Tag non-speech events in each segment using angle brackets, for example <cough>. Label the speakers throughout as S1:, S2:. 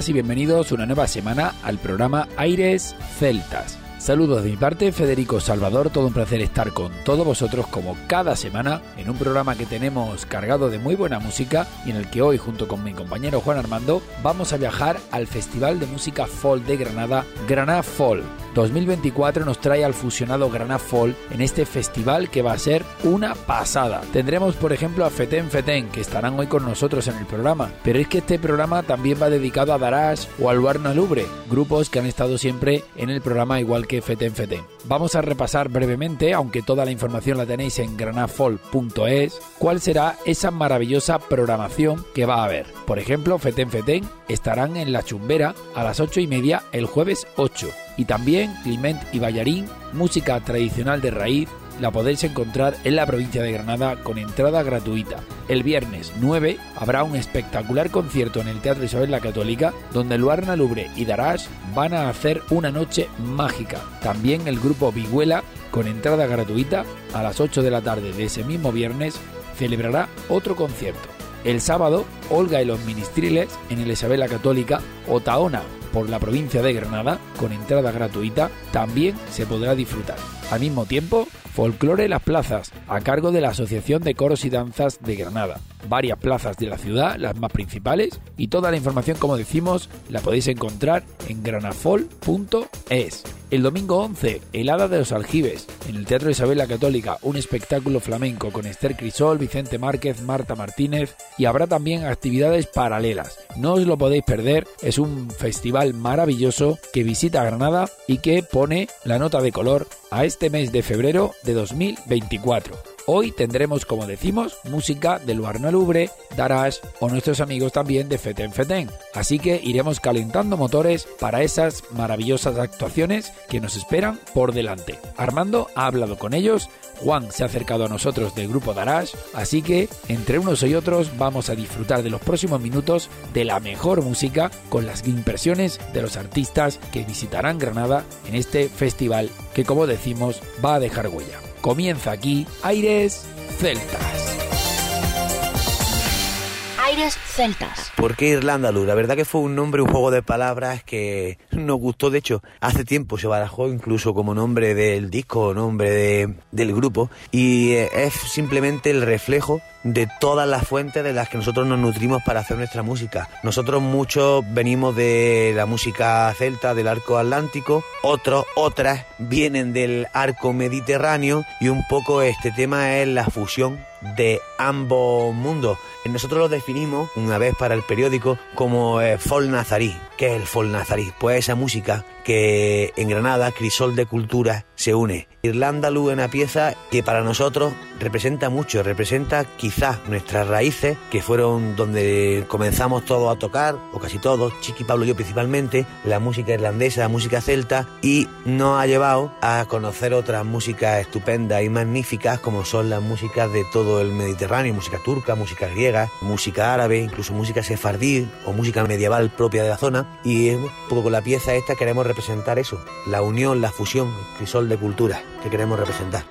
S1: Buenas y bienvenidos una nueva semana al programa Aires Celtas. Saludos de mi parte, Federico Salvador, todo un placer estar con todos vosotros como cada semana en un programa que tenemos cargado de muy buena música y en el que hoy junto con mi compañero Juan Armando vamos a viajar al Festival de Música Folk de Granada, Granada Folk 2024 nos trae al fusionado Granada Fall en este festival que va a ser una pasada. Tendremos, por ejemplo, a Feten Feten, que estarán hoy con nosotros en el programa, pero es que este programa también va dedicado a Darás o al Luarna Lubre, grupos que han estado siempre en el programa igual que Feten Feten. Vamos a repasar brevemente, aunque toda la información la tenéis en granafol.es, cuál será esa maravillosa programación que va a haber. Por ejemplo, Feten Feten estarán en La Chumbera a las 8 y media el jueves 8 y también Clement y Ballarín, música tradicional de raíz, la podéis encontrar en la provincia de Granada con entrada gratuita. El viernes 9 habrá un espectacular concierto en el Teatro Isabel la Católica donde Luarna Lubre y Darash van a hacer una noche mágica. También el grupo Viguela con entrada gratuita a las 8 de la tarde de ese mismo viernes celebrará otro concierto. El sábado, Olga y los Ministriles en el Isabel la Católica, Otaona por la provincia de Granada, con entrada gratuita, también se podrá disfrutar. Al mismo tiempo, Folclore Las Plazas, a cargo de la Asociación de Coros y Danzas de Granada. Varias plazas de la ciudad, las más principales, y toda la información, como decimos, la podéis encontrar en granafol.es. El domingo 11, Helada de los Aljibes, en el Teatro Isabel la Católica, un espectáculo flamenco con Esther Crisol, Vicente Márquez, Marta Martínez y habrá también actividades paralelas. No os lo podéis perder, es un festival maravilloso que visita Granada y que pone la nota de color a este mes de febrero de 2024. Hoy tendremos, como decimos, música de Luarna Lubre, Darash o nuestros amigos también de Feten Feten. Así que iremos calentando motores para esas maravillosas actuaciones que nos esperan por delante. Armando ha hablado con ellos, Juan se ha acercado a nosotros del grupo Darash, así que entre unos y otros vamos a disfrutar de los próximos minutos de la mejor música con las impresiones de los artistas que visitarán Granada en este festival que como decimos va a dejar huella. Comienza aquí Aires Celtas.
S2: Aires Celtas.
S3: ¿Por qué Irlanda? La verdad que fue un nombre, un juego de palabras que nos gustó. De hecho, hace tiempo se barajó incluso como nombre del disco, nombre de, del grupo. Y es simplemente el reflejo de todas las fuentes de las que nosotros nos nutrimos para hacer nuestra música. Nosotros muchos venimos de la música celta, del arco atlántico, otros, otras vienen del arco mediterráneo y un poco este tema es la fusión de ambos mundos. Nosotros lo definimos una vez para el periódico como eh, folk nazarí. ¿Qué es el folk nazarí? Pues esa música que en Granada, Crisol de Cultura, se une. Irlanda Luz una pieza que para nosotros representa mucho, representa quizás nuestras raíces, que fueron donde comenzamos todos a tocar, o casi todos, Chiqui Pablo y yo principalmente, la música irlandesa, la música celta, y nos ha llevado a conocer otras músicas estupendas y magníficas como son las músicas de todo el Mediterráneo, música turca, música griega, música árabe, incluso música sefardí o música medieval propia de la zona, y un poco con la pieza esta queremos representar eso, la unión, la fusión, el crisol de cultura que queremos representar.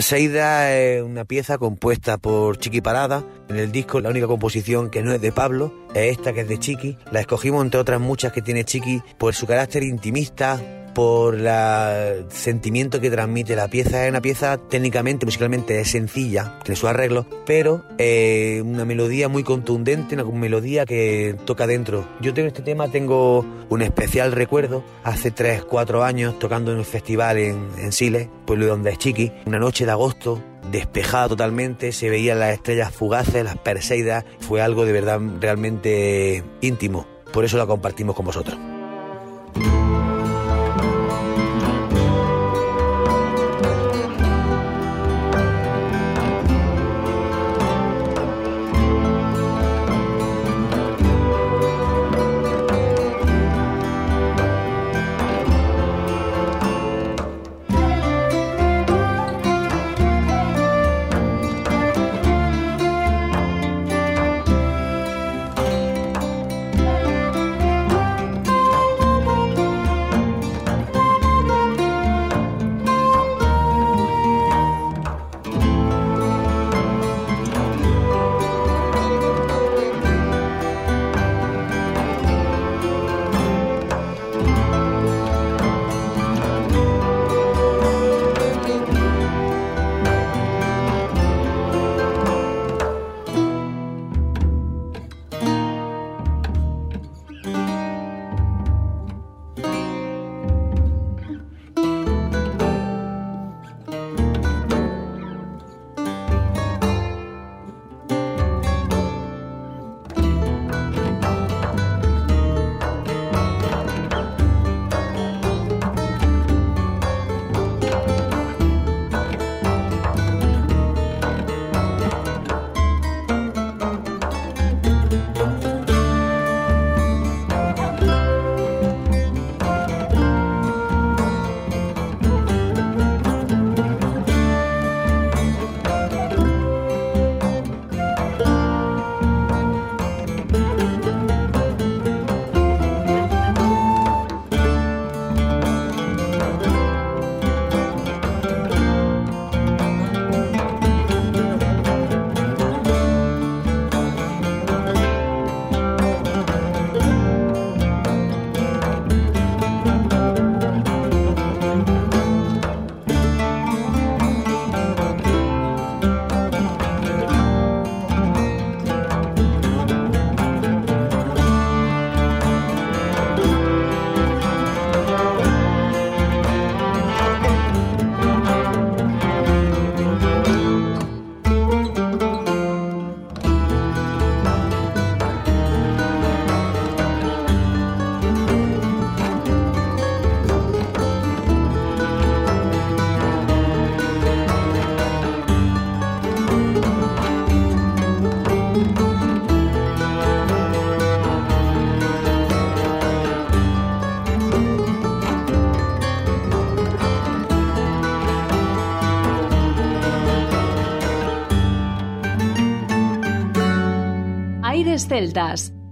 S3: Perseida es una pieza compuesta por Chiqui Parada. En el disco la única composición que no es de Pablo es esta que es de Chiqui. La escogimos entre otras muchas que tiene Chiqui por su carácter intimista, por el sentimiento que transmite la pieza. Es una pieza técnicamente, musicalmente es sencilla, tiene su arreglo, pero eh, una melodía muy contundente, una melodía que toca dentro. Yo tengo este tema, tengo un especial recuerdo, hace 3, 4 años, tocando en un festival en, en Siles, pueblo donde es Chiqui, una noche de agosto, despejada totalmente, se veían las estrellas fugaces, las perseidas, fue algo de verdad realmente íntimo. Por eso la compartimos con vosotros.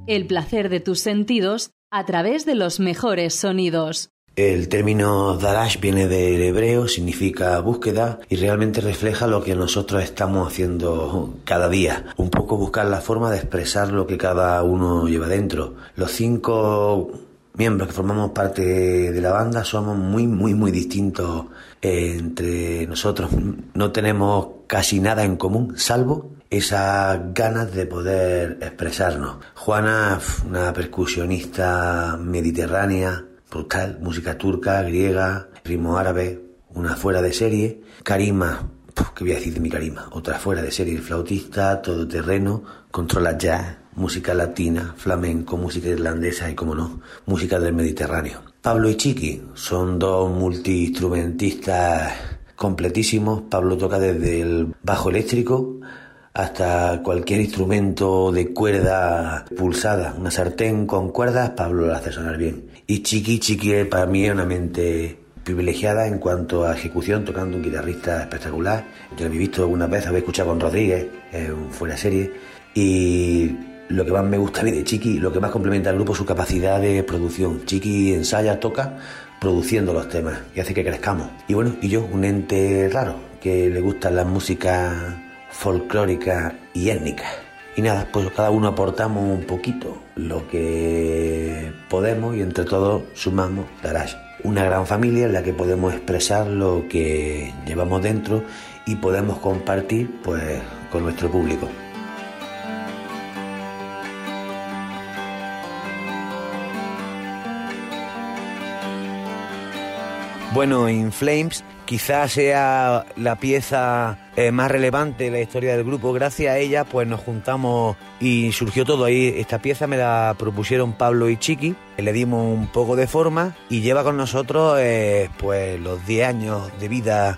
S4: El placer de tus sentidos a través de los mejores sonidos.
S3: El término Darash viene del hebreo, significa búsqueda y realmente refleja lo que nosotros estamos haciendo cada día. Un poco buscar la forma de expresar lo que cada uno lleva dentro. Los cinco miembros que formamos parte de la banda somos muy, muy, muy distintos entre nosotros. No tenemos casi nada en común, salvo esas ganas de poder expresarnos. Juana, una percusionista mediterránea, brutal, música turca, griega, ritmo árabe, una fuera de serie. Karima, ¿qué voy a decir de mi Karima? Otra fuera de serie, flautista, todoterreno, controla jazz, música latina, flamenco, música irlandesa y, como no, música del Mediterráneo. Pablo y Chiqui son dos multiinstrumentistas completísimos. Pablo toca desde el bajo eléctrico hasta cualquier instrumento de cuerda pulsada, una sartén con cuerdas, Pablo lo hace sonar bien. Y Chiqui, Chiqui para mí es una mente privilegiada en cuanto a ejecución, tocando un guitarrista espectacular. Yo lo he visto algunas veces, habéis escuchado con Rodríguez, un fuera serie. Y lo que más me gusta a mí de Chiqui, lo que más complementa al grupo es su capacidad de producción. Chiqui ensaya, toca, produciendo los temas y hace que crezcamos. Y bueno, y yo, un ente raro, que le gustan las músicas folclóricas y étnicas. Y nada, pues cada uno aportamos un poquito lo que podemos y entre todos sumamos Darás. Una gran familia en la que podemos expresar lo que llevamos dentro y podemos compartir pues con nuestro público. Bueno, In Flames quizás sea la pieza eh, más relevante la historia del grupo. Gracias a ella, pues nos juntamos y surgió todo ahí. Esta pieza me la propusieron Pablo y Chiqui, le dimos un poco de forma y lleva con nosotros eh, pues los 10 años de vida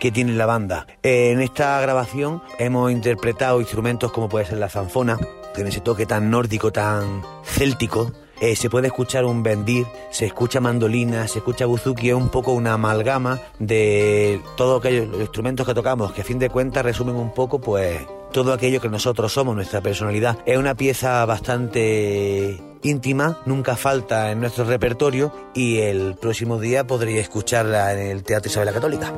S3: que tiene la banda. Eh, en esta grabación hemos interpretado instrumentos como puede ser la zanfona, tiene ese toque tan nórdico, tan céltico eh, se puede escuchar un bendir, se escucha mandolina, se escucha buzuki, es un poco una amalgama de todos aquellos instrumentos que tocamos, que a fin de cuentas resumen un poco pues todo aquello que nosotros somos, nuestra personalidad. Es una pieza bastante íntima, nunca falta en nuestro repertorio y el próximo día podría escucharla en el Teatro Isabel la Católica.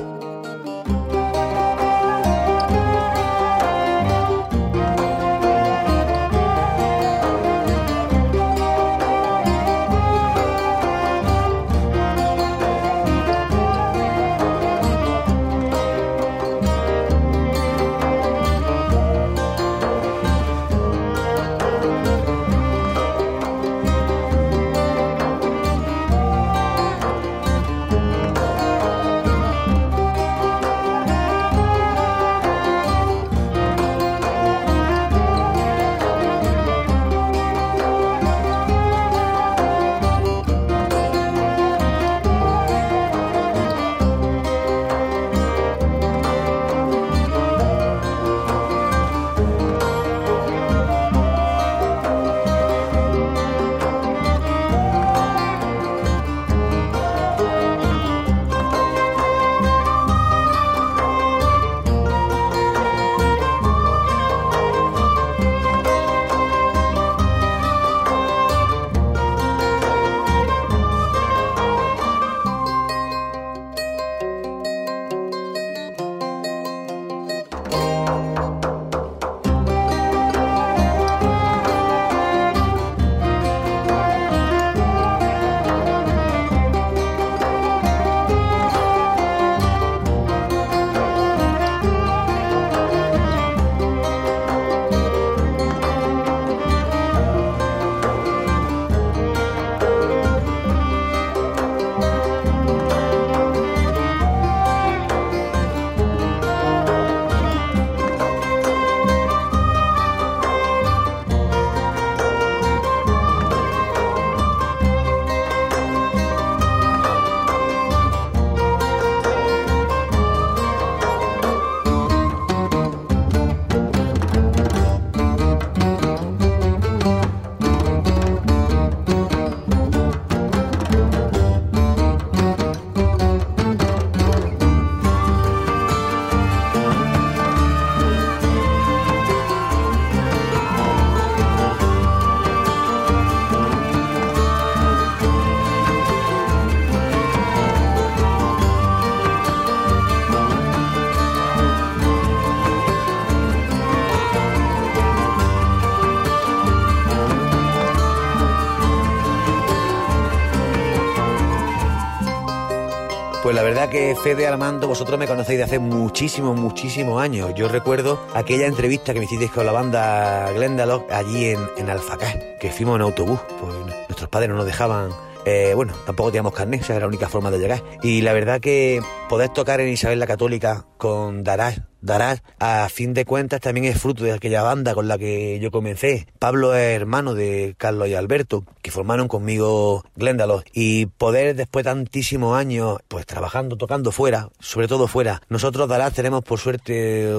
S3: Pues la verdad que Fede Armando, vosotros me conocéis de hace muchísimos, muchísimos años. Yo recuerdo aquella entrevista que me hicisteis con la banda Glendalough allí en, en Alfacá, que fuimos en autobús, pues nuestros padres no nos dejaban eh, bueno, tampoco teníamos carnet, esa era la única forma de llegar. Y la verdad que poder tocar en Isabel la Católica con Darás, Darás, a fin de cuentas también es fruto de aquella banda con la que yo comencé. Pablo es hermano de Carlos y Alberto, que formaron conmigo Glendalough. Y poder después de tantísimos años, pues trabajando, tocando fuera, sobre todo fuera. Nosotros Darás tenemos por suerte,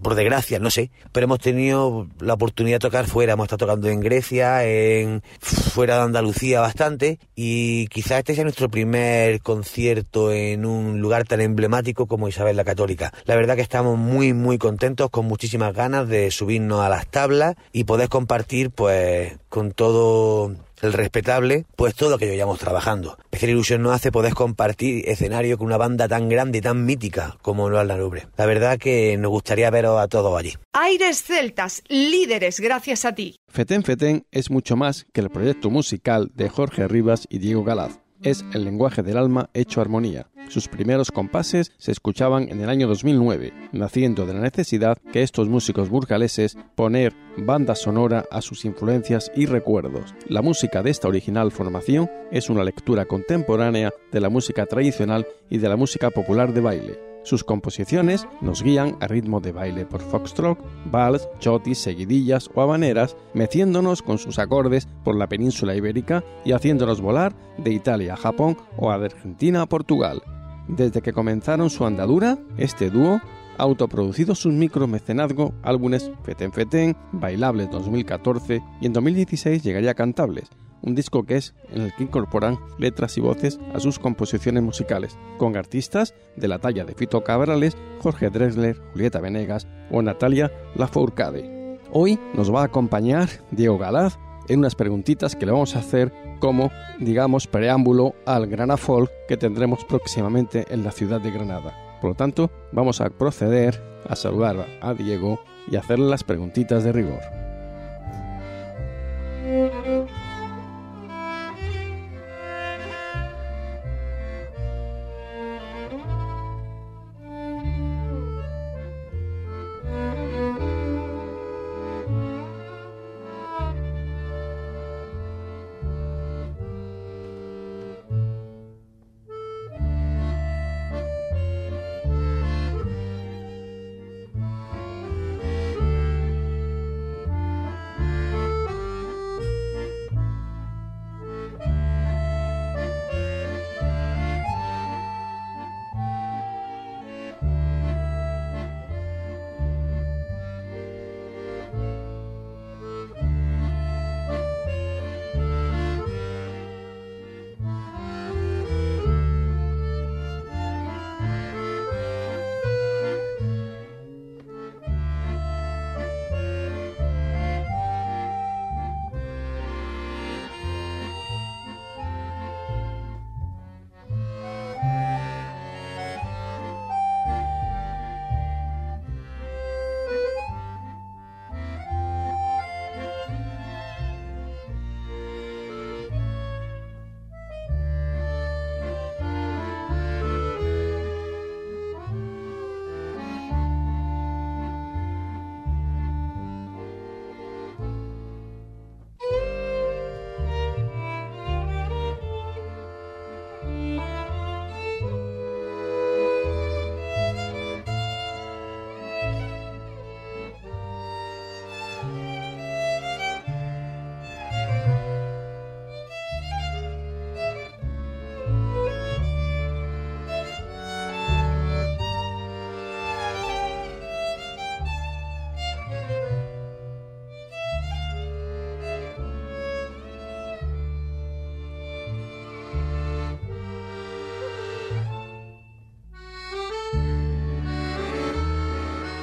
S3: por desgracia, no sé, pero hemos tenido la oportunidad de tocar fuera. Hemos estado tocando en Grecia, en fuera de Andalucía bastante. Y quizás este sea nuestro primer concierto en un lugar tan emblemático como Isabel la Católica. La verdad que estamos muy muy contentos, con muchísimas ganas de subirnos a las tablas y poder compartir pues con todo el respetable, pues todo lo que llevamos trabajando. Especial ilusión nos hace poder compartir escenario con una banda tan grande y tan mítica como lo Nubre. La verdad que nos gustaría veros a todos allí.
S5: Aires Celtas, líderes gracias a ti.
S6: Feten Feten es mucho más que el proyecto musical de Jorge Rivas y Diego Galaz es el lenguaje del alma hecho armonía. Sus primeros compases se escuchaban en el año 2009, naciendo de la necesidad que estos músicos burgaleses poner banda sonora a sus influencias y recuerdos. La música de esta original formación es una lectura contemporánea de la música tradicional y de la música popular de baile. Sus composiciones nos guían a ritmo de baile por foxtrot, vals, chotis, seguidillas o habaneras, meciéndonos con sus acordes por la península ibérica y haciéndonos volar de Italia a Japón o de Argentina a Portugal. Desde que comenzaron su andadura, este dúo autoproducido sus micromecenazgo álbumes Feten Feten, Bailables 2014 y en 2016 llegaría a Cantables, un disco que es en el que incorporan letras y voces a sus composiciones musicales, con artistas de la talla de Fito Cabrales, Jorge Drexler, Julieta Venegas o Natalia Lafourcade. Hoy nos va a acompañar Diego Galaz en unas preguntitas que le vamos a hacer como, digamos, preámbulo al Granafol que tendremos próximamente en la ciudad de Granada. Por lo tanto, vamos a proceder a saludar a Diego y hacerle las preguntitas de rigor.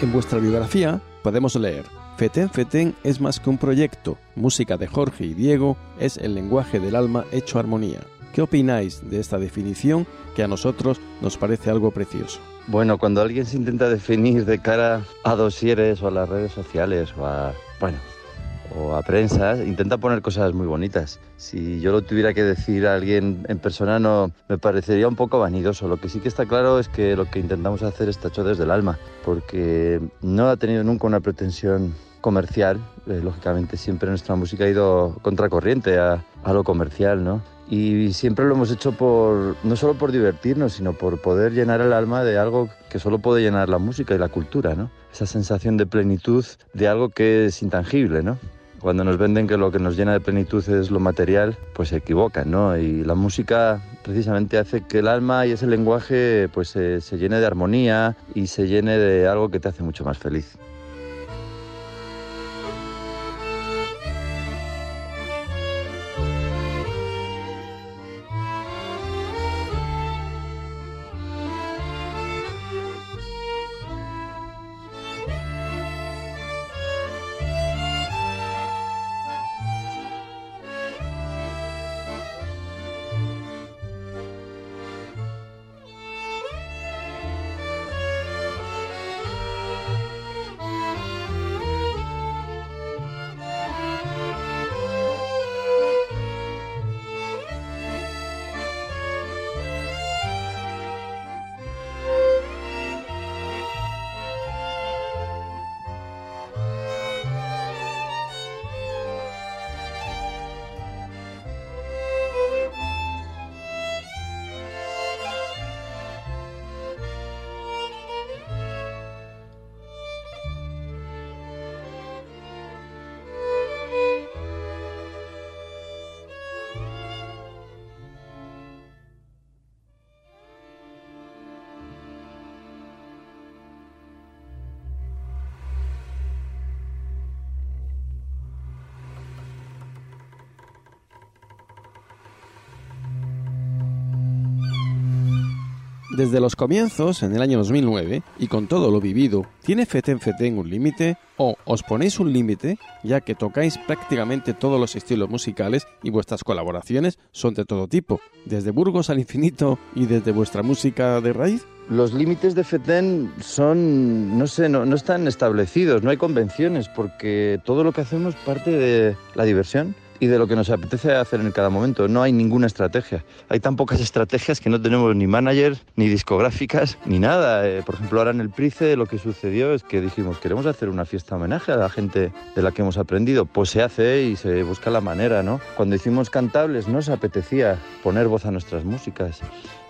S6: En vuestra biografía podemos leer, Feten Feten es más que un proyecto, música de Jorge y Diego es el lenguaje del alma hecho armonía. ¿Qué opináis de esta definición que a nosotros nos parece algo precioso?
S7: Bueno, cuando alguien se intenta definir de cara a dosieres o a las redes sociales o a, bueno, o a prensa, intenta poner cosas muy bonitas. Si yo lo tuviera que decir a alguien en persona, no me parecería un poco vanidoso. Lo que sí que está claro es que lo que intentamos hacer está hecho desde el alma, porque no ha tenido nunca una pretensión comercial. Eh, lógicamente, siempre nuestra música ha ido contracorriente a, a lo comercial, ¿no? Y siempre lo hemos hecho por no solo por divertirnos, sino por poder llenar el alma de algo que solo puede llenar la música y la cultura, ¿no? Esa sensación de plenitud de algo que es intangible, ¿no? Cuando nos venden que lo que nos llena de plenitud es lo material, pues se equivocan, ¿no? Y la música precisamente hace que el alma y ese lenguaje pues se, se llene de armonía y se llene de algo que te hace mucho más feliz.
S6: Desde los comienzos, en el año 2009, y con todo lo vivido, ¿tiene Feten Feten un límite? ¿O os ponéis un límite, ya que tocáis prácticamente todos los estilos musicales y vuestras colaboraciones son de todo tipo, desde Burgos al infinito y desde vuestra música de raíz?
S7: Los límites de FETEN son, no sé, no, no, están establecidos, no hay convenciones, porque todo lo que hacemos parte de la diversión y de lo que nos apetece hacer en cada momento. No hay ninguna estrategia. Hay tan pocas estrategias que no tenemos ni managers, ni discográficas, ni nada. Eh, por ejemplo, ahora en el Price lo que sucedió es que dijimos, queremos hacer una fiesta homenaje a la gente de la que hemos aprendido. Pues se hace y se busca la manera, ¿no? Cuando hicimos Cantables nos apetecía poner voz a nuestras músicas.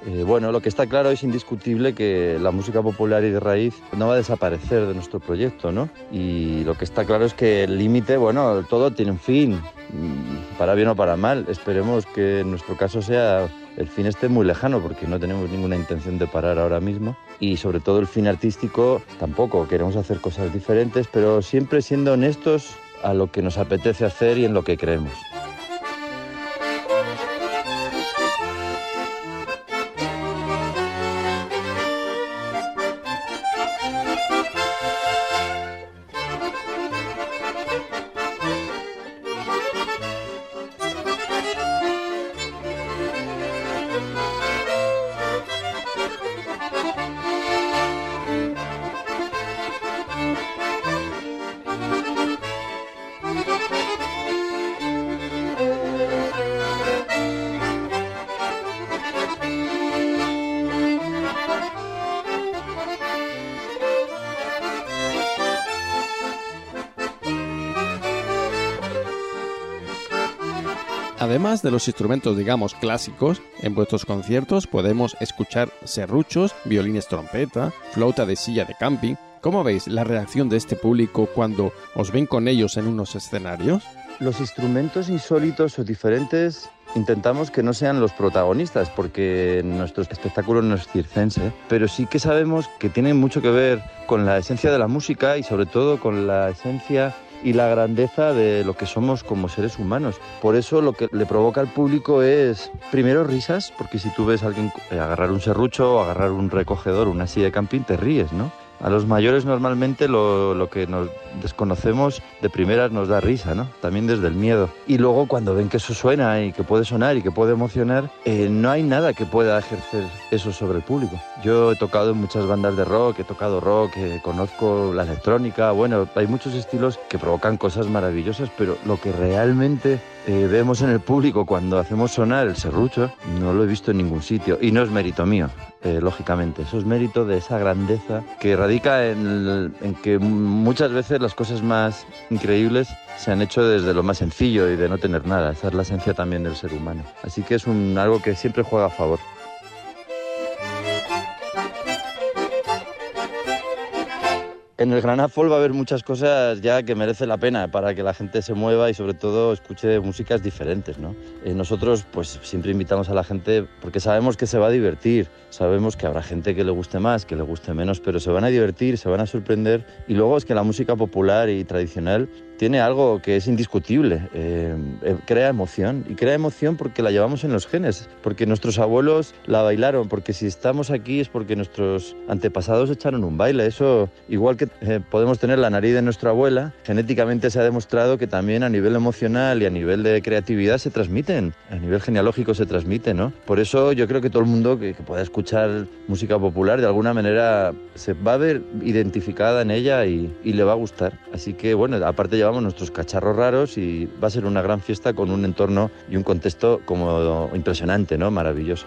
S7: Eh, bueno, lo que está claro es indiscutible que la música popular y de raíz no va a desaparecer de nuestro proyecto, ¿no? Y lo que está claro es que el límite, bueno, todo tiene un fin, mm, para bien o para mal. Esperemos que en nuestro caso sea el fin esté muy lejano porque no tenemos ninguna intención de parar ahora mismo y sobre todo el fin artístico tampoco. Queremos hacer cosas diferentes, pero siempre siendo honestos a lo que nos apetece hacer y en lo que creemos.
S6: Además de los instrumentos, digamos, clásicos, en vuestros conciertos podemos escuchar serruchos, violines trompeta, flauta de silla de camping. ¿Cómo veis la reacción de este público cuando os ven con ellos en unos escenarios?
S7: Los instrumentos insólitos o diferentes intentamos que no sean los protagonistas porque nuestro espectáculo no es circense, pero sí que sabemos que tienen mucho que ver con la esencia de la música y sobre todo con la esencia y la grandeza de lo que somos como seres humanos. Por eso lo que le provoca al público es primero risas, porque si tú ves a alguien agarrar un serrucho o agarrar un recogedor, una silla de camping, te ríes, ¿no? A los mayores normalmente lo, que nos desconocemos de primeras nos da risa, ¿no? También desde el miedo. Y luego cuando ven que eso suena y que puede sonar y que puede emocionar, eh, no hay nada que pueda ejercer eso sobre el público. Yo he tocado en muchas bandas de rock, he tocado rock, eh, conozco la electrónica, bueno, hay muchos estilos que provocan cosas maravillosas, pero lo que realmente eh, vemos en el público cuando hacemos sonar el serrucho, no lo he visto en ningún sitio y no es mérito mío. Eh, lógicamente. Eso es mérito de esa grandeza que radica en, en, que muchas veces las cosas más increíbles se han hecho desde lo más sencillo y de no tener nada. Esa es la esencia también del ser humano. Así que es un, algo que siempre juega a favor. En el Gran Afol va a haber muchas cosas ya que merece la pena para que la gente se mueva y sobre todo escuche músicas diferentes, ¿no? Eh, nosotros pues siempre invitamos a la gente porque sabemos que se va a divertir, sabemos que habrá gente que le guste más, que le guste menos, pero se van a divertir, se van a sorprender y luego es que la música popular y tradicional tiene algo que es indiscutible, eh, eh, crea emoción y crea emoción porque la llevamos en los genes, porque nuestros abuelos la bailaron, porque si estamos aquí es porque nuestros antepasados echaron un baile, eso igual que eh, podemos tener la nariz de nuestra abuela, genéticamente se ha demostrado que también a nivel emocional y a nivel de creatividad se transmiten, a nivel genealógico se transmite, ¿no? Por eso yo creo que todo el mundo que, que pueda escuchar música popular de alguna manera se va a ver identificada en ella y, y le va a gustar, así que bueno, aparte llevamos nuestros cacharros raros y va a ser una gran fiesta con un entorno y un contexto como impresionante, ¿no? Maravilloso.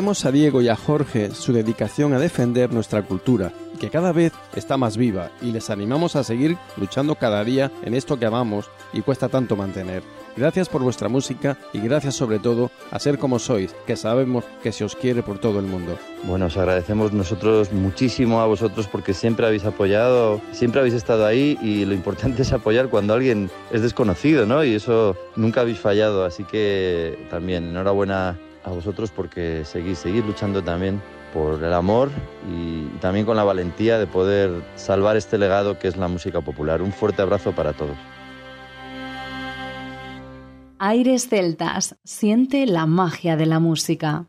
S6: Agradecemos a Diego y a Jorge su dedicación a defender nuestra cultura, que cada vez está más viva, y les animamos a seguir luchando cada día en esto que amamos y cuesta tanto mantener. Gracias por vuestra música y gracias sobre todo a ser como sois, que sabemos que se os quiere por todo el mundo.
S7: Bueno, os agradecemos nosotros muchísimo a vosotros porque siempre habéis apoyado, siempre habéis estado ahí y lo importante es apoyar cuando alguien es desconocido, ¿no? Y eso nunca habéis fallado, así que también enhorabuena a vosotros porque seguís, seguís luchando también por el amor y también con la valentía de poder salvar este legado que es la música popular. Un fuerte abrazo para todos.
S4: Aires Celtas, siente la magia de la música.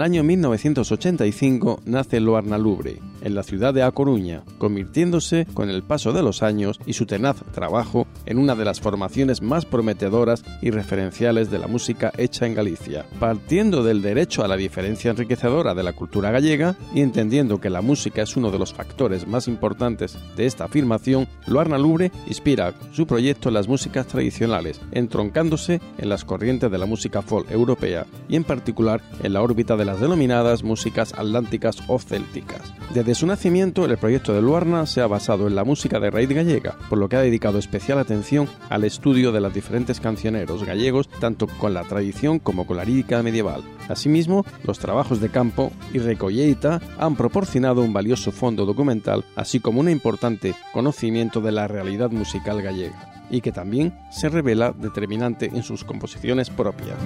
S6: El año 1985 nace Loarna Lubre, en la ciudad de A Coruña, convirtiéndose con el paso de los años y su tenaz trabajo en una de las formaciones más prometedoras y referenciales de la música hecha en Galicia. Partiendo del derecho a la diferencia enriquecedora de la cultura gallega y entendiendo que la música es uno de los factores más importantes de esta afirmación, Loarna Lubre inspira su proyecto en las músicas tradicionales, entroncándose en las corrientes de la música folk europea y en particular en la órbita de las denominadas músicas atlánticas o célticas. Desde su nacimiento, el proyecto de Luarna se ha basado en la música de raíz gallega, por lo que ha dedicado especial atención al estudio de los diferentes cancioneros gallegos, tanto con la tradición como con la lírica medieval. Asimismo, los trabajos de campo y recolleita han proporcionado un valioso fondo documental, así como un importante conocimiento de la realidad musical gallega, y que también se revela determinante en sus composiciones propias.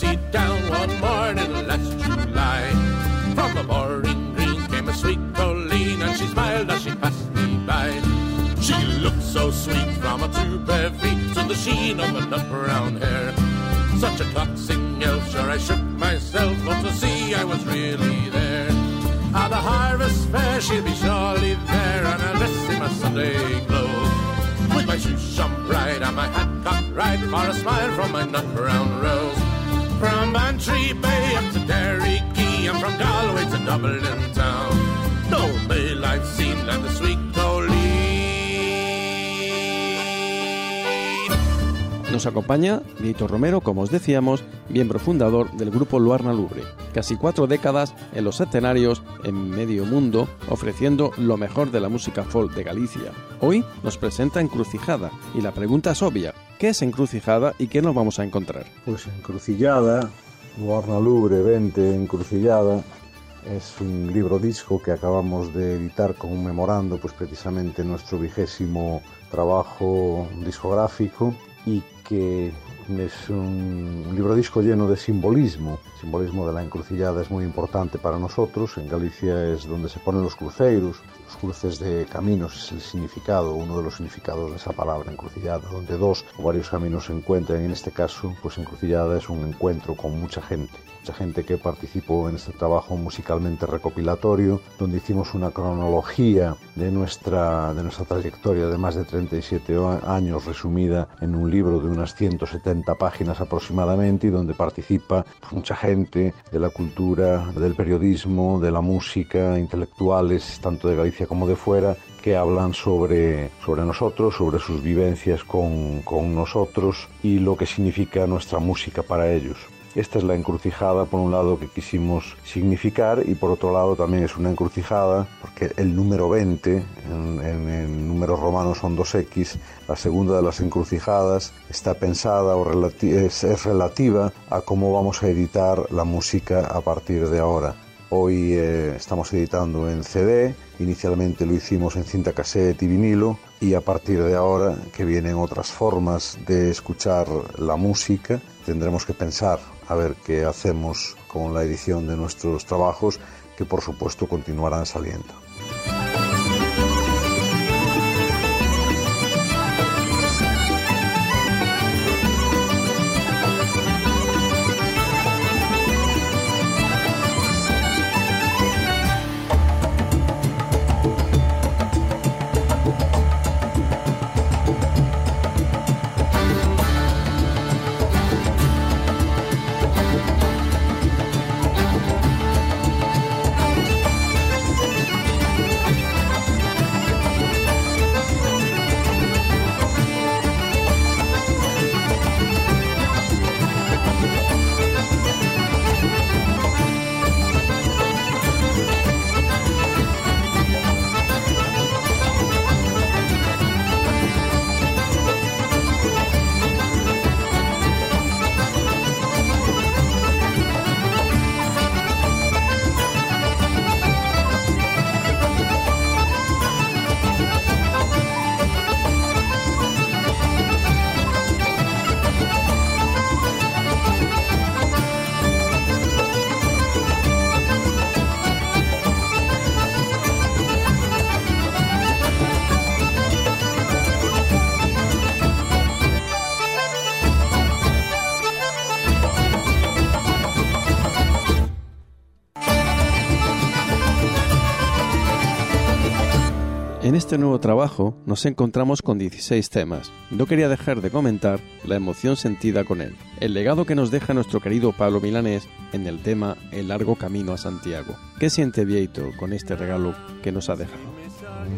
S8: The down one morning last July. From a boring green came a sweet Colleen and she smiled as she passed me by. She looked so sweet from her two bare feet to the sheen of her nut brown hair. Such a coaxing yell, sure I shook myself, but to see I was really there. At the harvest fair she'll be surely there, and I'll dress in my Sunday clothes. With my shoes shone bright and my hat cocked right for a smile from my nut brown rose. From Bantry Bay up to Derry Key and from Galway to Dublin town. No mail I've seen like the sweet
S6: Nos acompaña Víctor Romero, como os decíamos, miembro fundador del grupo Luarna Lubre. Casi cuatro décadas en los escenarios en medio mundo, ofreciendo lo mejor de la música folk de Galicia. Hoy nos presenta Encrucijada, y la pregunta es obvia. ¿Qué es Encrucijada y qué nos vamos a encontrar?
S9: Pues Encrucijada, Luarna Lubre 20 Encrucijada, es un libro disco que acabamos de editar con un memorando, pues precisamente nuestro vigésimo trabajo discográfico y que es un, libro disco lleno de simbolismo. El simbolismo de la encrucijada es muy importante para nosotros. En Galicia es donde se ponen los cruceiros, los cruces de caminos es el significado, uno de los significados de esa palabra encrucijada, donde dos o varios caminos se encuentran. En este caso, pues encrucijada es un encuentro con mucha gente, mucha gente que participó en este trabajo musicalmente recopilatorio, donde hicimos una cronología de nuestra, de nuestra trayectoria de más de 37 años resumida en un libro de unas 170 páginas aproximadamente y donde participa mucha gente de la cultura, del periodismo, de la música, intelectuales, tanto de Galicia como de fuera, que hablan sobre, sobre nosotros, sobre sus vivencias con, con nosotros y lo que significa nuestra música para ellos. Esta es la encrucijada, por un lado, que quisimos significar y por otro lado también es una encrucijada, porque el número 20, en, números romanos son 2x, la segunda de las encrucijadas está pensada o es relativa a cómo vamos a editar la música a partir de ahora. Hoy eh, estamos editando en CD, inicialmente lo hicimos en cinta cassette y vinilo y a partir de ahora que vienen otras formas de escuchar la música, tendremos que pensar a ver qué hacemos con la edición de nuestros trabajos que por supuesto continuarán saliendo.
S6: Este nuevo trabajo nos encontramos con 16 temas. No quería dejar de comentar la emoción sentida con él, el legado que nos deja nuestro querido Pablo Milanés en el tema El largo camino a Santiago. ¿Qué siente Vieito con este regalo que nos ha dejado?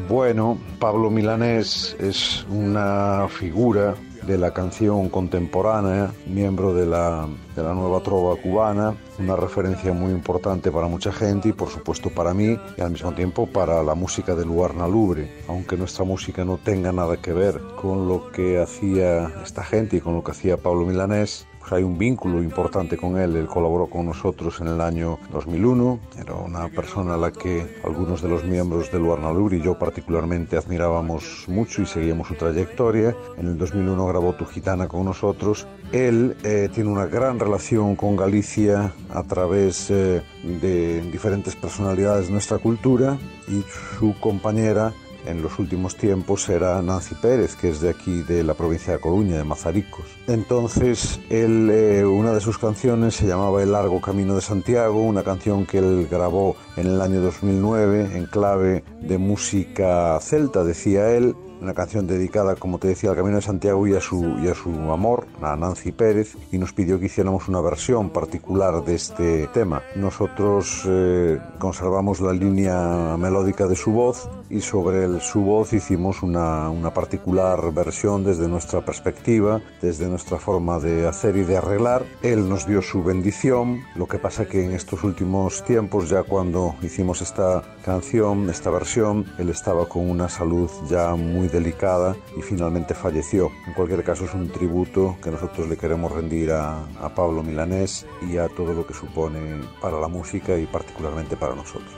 S9: Bueno, Pablo Milanés es una figura de la canción contemporánea, miembro de la, de la nueva trova cubana, una referencia muy importante para mucha gente y por supuesto para mí y al mismo tiempo para la música de Luarna Lubre, aunque nuestra música no tenga nada que ver con lo que hacía esta gente y con lo que hacía Pablo Milanés, hay un vínculo importante con él. Él colaboró con nosotros en el año 2001. Era una persona a la que algunos de los miembros del Luarnalur y yo particularmente admirábamos mucho y seguíamos su trayectoria. En el 2001 grabó Tu Gitana con nosotros. Él eh, tiene una gran relación con Galicia a través eh, de diferentes personalidades de nuestra cultura y su compañera en los últimos tiempos era Nancy Pérez, que es de aquí, de la provincia de Coruña, de Mazaricos. Entonces, él, eh, una de sus canciones se llamaba El largo camino de Santiago, una canción que él grabó en el año 2009 en clave de música celta, decía él, una canción dedicada, como te decía, al Camino de Santiago y a su, y a su amor, a Nancy Pérez, y nos pidió que hiciéramos una versión particular de este tema. Nosotros eh, conservamos la línea melódica de su voz y sobre el, su voz hicimos una, una particular versión desde nuestra perspectiva, desde nuestra forma de hacer y de arreglar. Él nos dio su bendición, lo que pasa que en estos últimos tiempos, ya cuando hicimos esta canción, esta versión, él estaba con una salud ya muy delicada y finalmente falleció. En cualquier caso es un tributo que nosotros le queremos rendir a, a Pablo Milanés y a todo lo que supone para la música y particularmente para nosotros.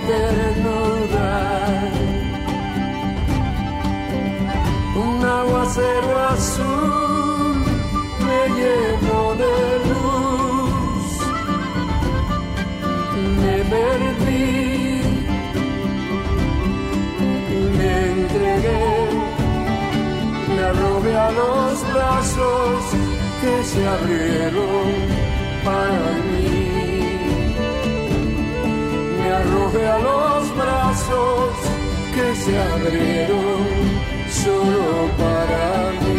S10: Ternura. Un aguacero azul que se abrieron para mí. Me arrogué a los brazos que se abrieron solo para mí.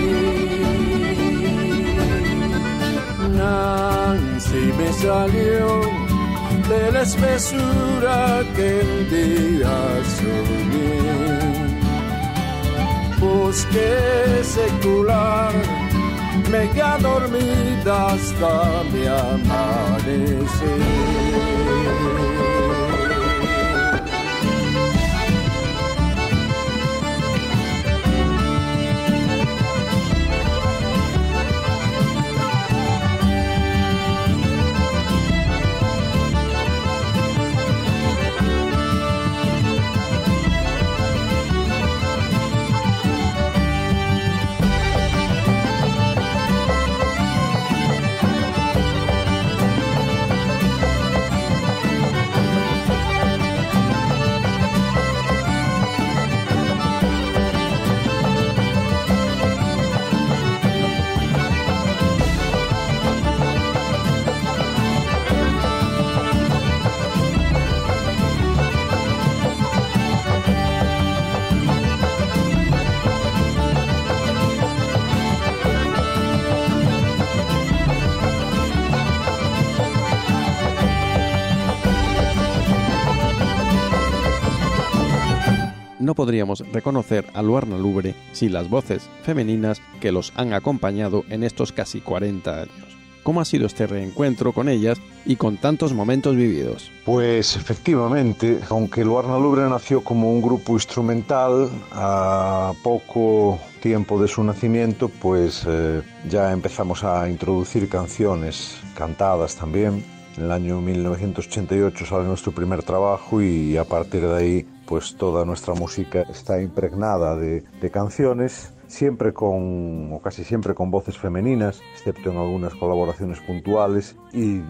S10: Nancy me salió de la espesura que el día soñé. Bosque secular, me quedé dormida hasta mi amanecer.
S6: Podríamos reconocer a Luarna Lubre sin las voces femeninas que los han acompañado en estos casi 40 años. ¿Cómo ha sido este reencuentro con ellas y con tantos momentos vividos?
S9: Pues efectivamente, aunque Luarna Lubre nació como un grupo instrumental, a poco tiempo de su nacimiento, pues eh, ya empezamos a introducir canciones cantadas también. En el año 1988 sale nuestro primer trabajo y a partir de ahí pues toda nuestra música está impregnada de, canciones, siempre con, o casi siempre con voces femeninas, excepto en algunas colaboraciones puntuales, y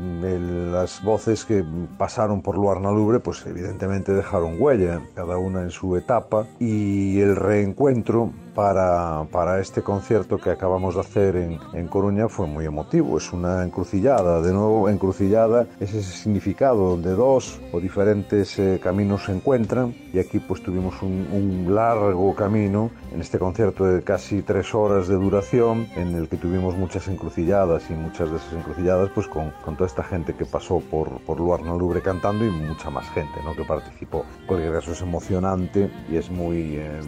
S9: las voces que pasaron por Luarna Lubre, pues evidentemente dejaron huella, cada una en su etapa, y el reencuentro para, para este concierto que acabamos de hacer en, en Coruña fue muy emotivo. Es una encrucillada, de nuevo encrucillada es ese significado donde dos o diferentes eh, caminos se encuentran y aquí pues tuvimos un, un largo camino en este concierto de casi tres horas de duración en el que tuvimos muchas encrucilladas y muchas de esas encrucilladas pues con, con toda esta gente que pasó por, por Luarna Lubre cantando y mucha más gente ¿no? que participó. Cualquier caso es emocionante y es muy, eh,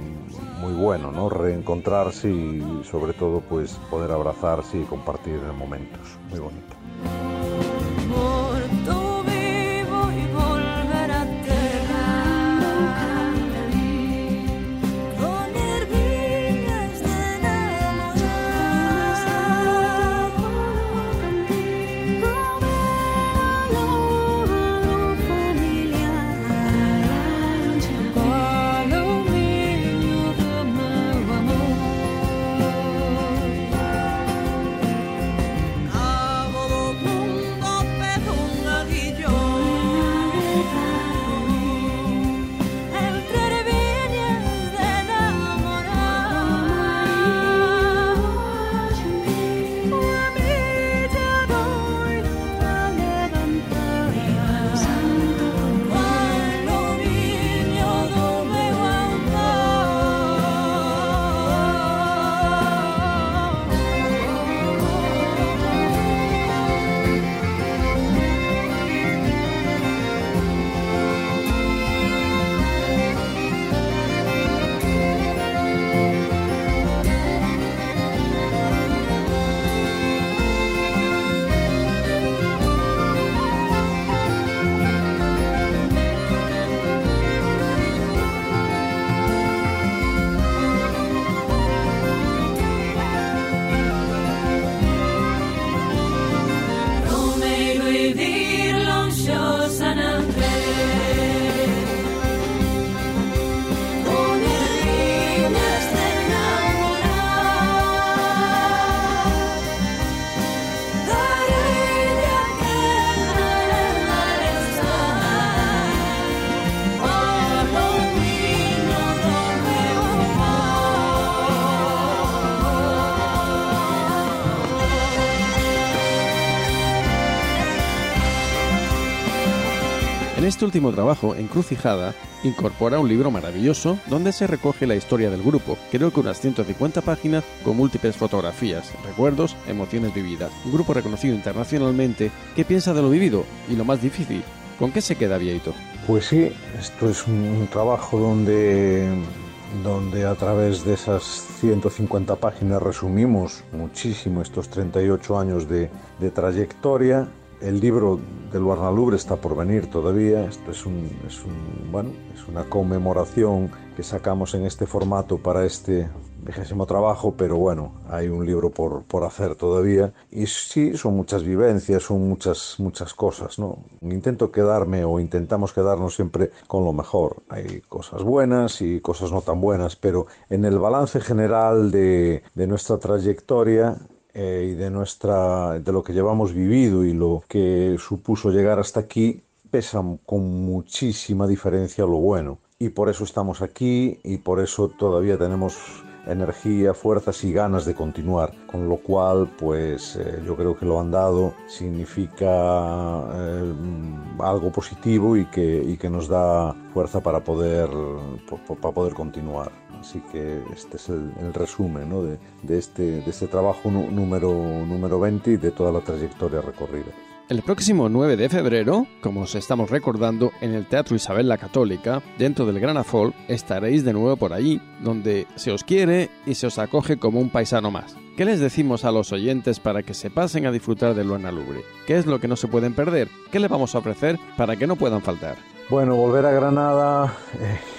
S9: muy bueno ¿no? Reencontrarse y sobre todo pues poder abrazarse y compartir momentos. Muy bonito.
S6: Este último trabajo, Encrucijada, incorpora un libro maravilloso donde se recoge la historia del grupo, creo que unas 150 páginas con múltiples fotografías, recuerdos, emociones vividas. Un grupo reconocido internacionalmente que piensa de lo vivido y lo más difícil. ¿Con qué se queda Vieito?
S9: Pues sí, esto es un trabajo donde donde a través de esas 150 páginas resumimos muchísimo estos 38 años de, de trayectoria el libro del Lubre está por venir todavía. Esto es un, es un, bueno, es una conmemoración que sacamos en este formato para este vigésimo trabajo, pero bueno, hay un libro por, por hacer todavía. Y sí, son muchas vivencias, son muchas, muchas cosas, ¿no? Intento quedarme o intentamos quedarnos siempre con lo mejor. Hay cosas buenas y cosas no tan buenas, pero en el balance general de, de nuestra trayectoria eh, y de nuestra de lo que llevamos vivido y lo que supuso llegar hasta aquí pesa con muchísima diferencia lo bueno. Y por eso estamos aquí y por eso todavía tenemos energía, fuerzas y ganas de continuar, con lo cual pues eh, yo creo que lo andado significa eh, algo positivo y que, y que nos da fuerza para poder, para poder continuar. Así que este es el, el resumen ¿no? de, de, este, de este trabajo número, número 20 y de toda la trayectoria recorrida.
S6: El próximo 9 de febrero, como os estamos recordando, en el Teatro Isabel la Católica, dentro del Gran Afol, estaréis de nuevo por allí, donde se os quiere y se os acoge como un paisano más. ¿Qué les decimos a los oyentes para que se pasen a disfrutar de Luana Lubre? ¿Qué es lo que no se pueden perder? ¿Qué les vamos a ofrecer para que no puedan faltar?
S9: Bueno, volver a Granada...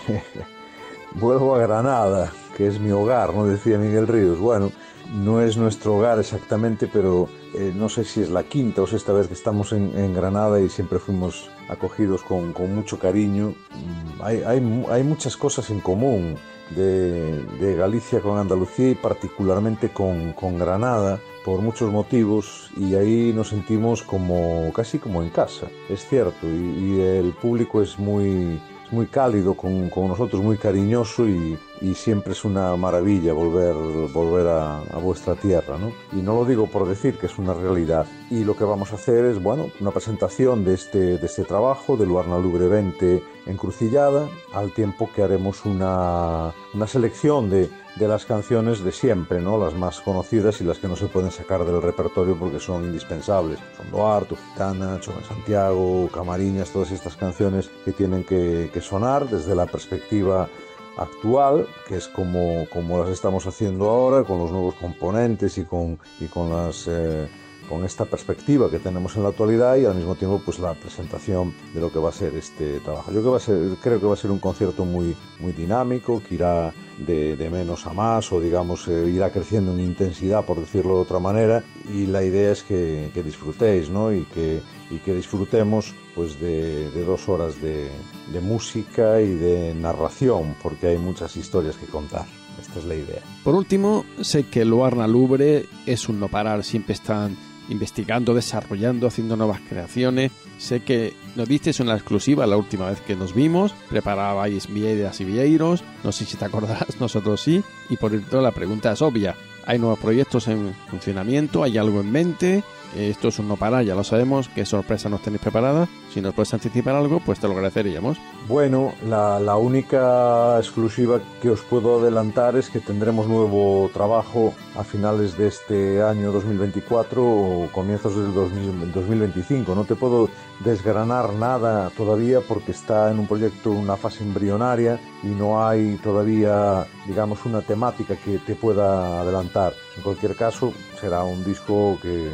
S9: <laughs> vuelvo a Granada, que es mi hogar, ¿no? Decía Miguel Ríos. Bueno, no es nuestro hogar exactamente, pero eh, no sé si es la quinta o sexta vez que estamos en, Granada y siempre fuimos acogidos con, mucho cariño. Mm, hay, hay, muchas cosas en común de, Galicia con Andalucía y particularmente con, con Granada por muchos motivos y ahí nos sentimos como casi como en casa, es cierto, y el público es muy muy cálido con, con nosotros, muy cariñoso y, y, siempre es una maravilla volver, volver a, a, vuestra tierra. ¿no? Y no lo digo por decir que es una realidad. Y lo que vamos a hacer es bueno, una presentación de este, de este trabajo, del Luarna Lubre 20 Encrucillada, al tiempo que haremos una, una selección de, de las canciones de siempre, ¿no? las más conocidas y las que no se pueden sacar del repertorio porque son indispensables. Son Duarte, Gitana, Chona Santiago, Camariñas, todas estas canciones que tienen que, que, sonar desde la perspectiva actual, que es como, como las estamos haciendo ahora, con los nuevos componentes y con, y con las... Eh, con esta perspectiva que tenemos en la actualidad y al mismo tiempo pues la presentación de lo que va a ser este trabajo. Yo que va a ser, creo que va a ser un concierto muy, muy dinámico, que irá de, de menos a más o digamos eh, irá creciendo en intensidad por decirlo de otra manera y la idea es que, que disfrutéis ¿no? y, que, y que disfrutemos pues de, de dos horas de, de música y de narración porque hay muchas historias que contar. Esta es la idea.
S6: Por último, sé que Luarna Lubre es un no parar, siempre están investigando, desarrollando, haciendo nuevas creaciones. Sé que nos en la exclusiva la última vez que nos vimos, preparabais vieiras y vieiros, no sé si te acordarás, <laughs> nosotros sí, y por eso la pregunta es obvia. ¿Hay nuevos proyectos en funcionamiento? ¿Hay algo en mente? Esto es un no parar, ya lo sabemos. ¿Qué sorpresa nos tenéis preparada? Si nos puedes anticipar algo, pues te lo agradeceríamos.
S9: Bueno, la, la, única exclusiva que os puedo adelantar es que tendremos nuevo trabajo a finales de este año 2024 o comienzos del 2000, 2025. No te puedo desgranar nada todavía porque está en un proyecto, una fase embrionaria y no hay todavía, digamos, una temática que te pueda adelantar. En cualquier caso, será un disco que,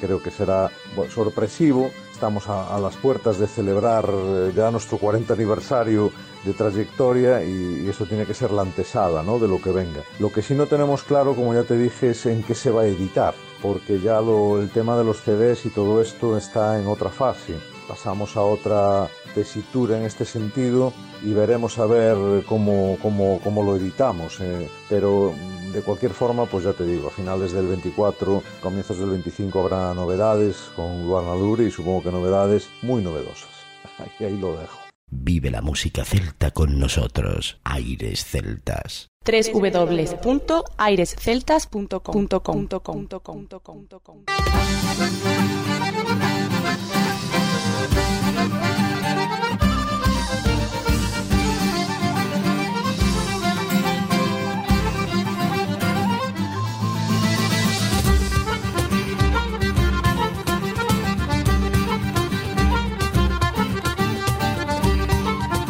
S9: creo que será sorpresivo. Estamos a, a, las puertas de celebrar ya nuestro 40 aniversario de trayectoria y, eso tiene que ser la antesada de lo que venga. Lo que sí no tenemos claro, como ya te dije, es en qué se va a editar, porque ya el tema de los CDs y todo esto está en otra fase. Pasamos a otra tesitura en este sentido y veremos a ver cómo, cómo, cómo lo editamos. Eh, pero de cualquier forma, pues ya te digo, a finales del 24, comienzos del 25 habrá novedades con Luana Dure y supongo que novedades muy novedosas. <laughs> Ahí, ahí lo dejo.
S11: Vive la música celta con nosotros. Aires Celtas.
S12: www.airesceltas.com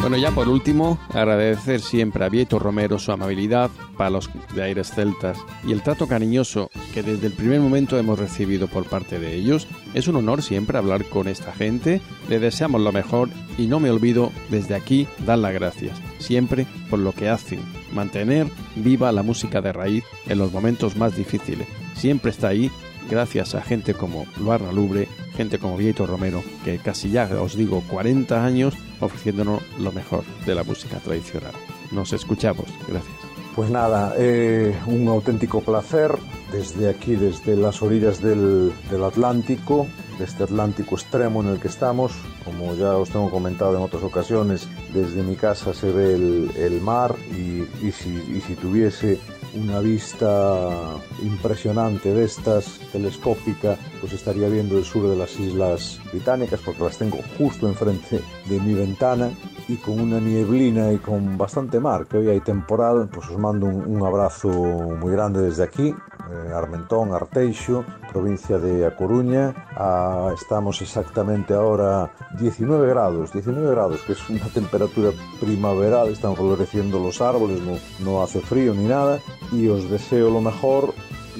S6: Bueno, ya por último, agradecer siempre a Vieto Romero su amabilidad para los de Aires Celtas y el trato cariñoso que desde el primer momento hemos recibido por parte de ellos. Es un honor siempre hablar con esta gente, le deseamos lo mejor y no me olvido desde aquí dar las gracias, siempre por lo que hacen, mantener viva la música de raíz en los momentos más difíciles. Siempre está ahí gracias a gente como Luarna Lubre, gente como Vieto Romero, que casi ya os digo 40 años ofreciéndonos lo mejor de la música tradicional. Nos escuchamos, gracias.
S9: Pues nada, eh, un auténtico placer desde aquí, desde las orillas del, del, Atlántico, de este Atlántico extremo en el que estamos. Como ya os tengo comentado en otras ocasiones, desde mi casa se ve el, el mar y, y, si, y si tuviese una vista impresionante de estas, telescópica, pues estaría viendo el sur de las Islas Británicas porque las tengo justo enfrente de mi ventana y con una nieblina y con bastante mar, que hoy hay temporal, pues os mando un, abrazo muy grande desde aquí, eh, Armentón, Arteixo, provincia de A Coruña. Ah, estamos exactamente ahora 19 grados, 19 grados, que es una temperatura primaveral, están floreciendo los árboles, no, no hace frío ni nada, y os deseo lo mejor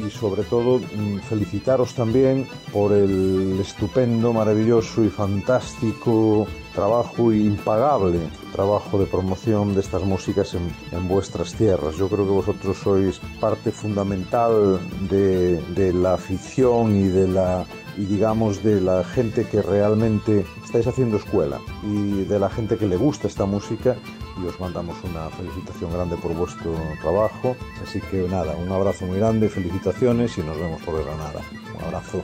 S9: y sobre todo felicitaros también por el estupendo, maravilloso y fantástico trabajo impagable, trabajo de promoción de estas músicas en, en vuestras tierras. Yo creo que vosotros sois parte fundamental de, de la afición y de la y digamos de la gente que realmente estáis haciendo escuela y de la gente que le gusta esta música y os mandamos una felicitación grande por vuestro trabajo. Así que nada, un abrazo muy grande, felicitaciones y nos vemos por Granada. Un abrazo.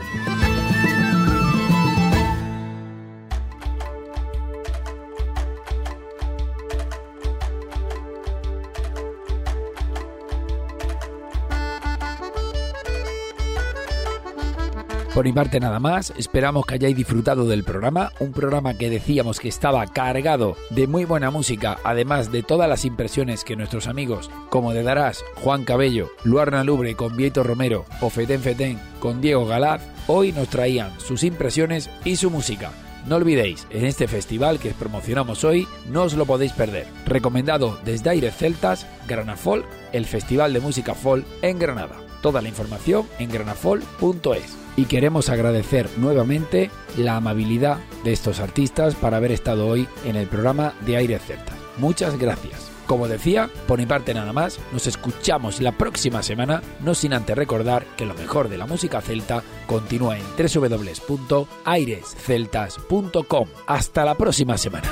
S1: Por mi parte nada más, esperamos que hayáis disfrutado del programa, un programa que decíamos que estaba cargado de muy buena música, además de todas las impresiones que nuestros amigos, como de Darás, Juan Cabello, Luarna Lubre con Vieto Romero o Feten Feten con Diego Galaz, hoy nos traían sus impresiones y su música. No olvidéis, en este festival que promocionamos hoy, no os lo podéis perder. Recomendado desde Aires Celtas, Granafol, el Festival de Música Folk en Granada. Toda la información en granafol.es. Y queremos agradecer nuevamente la amabilidad de estos artistas para haber estado hoy en el programa de Aires Celtas. Muchas gracias. Como decía, por mi parte nada más, nos escuchamos la próxima semana, no sin antes recordar que lo mejor de la música celta continúa en www.airesceltas.com. Hasta la próxima semana.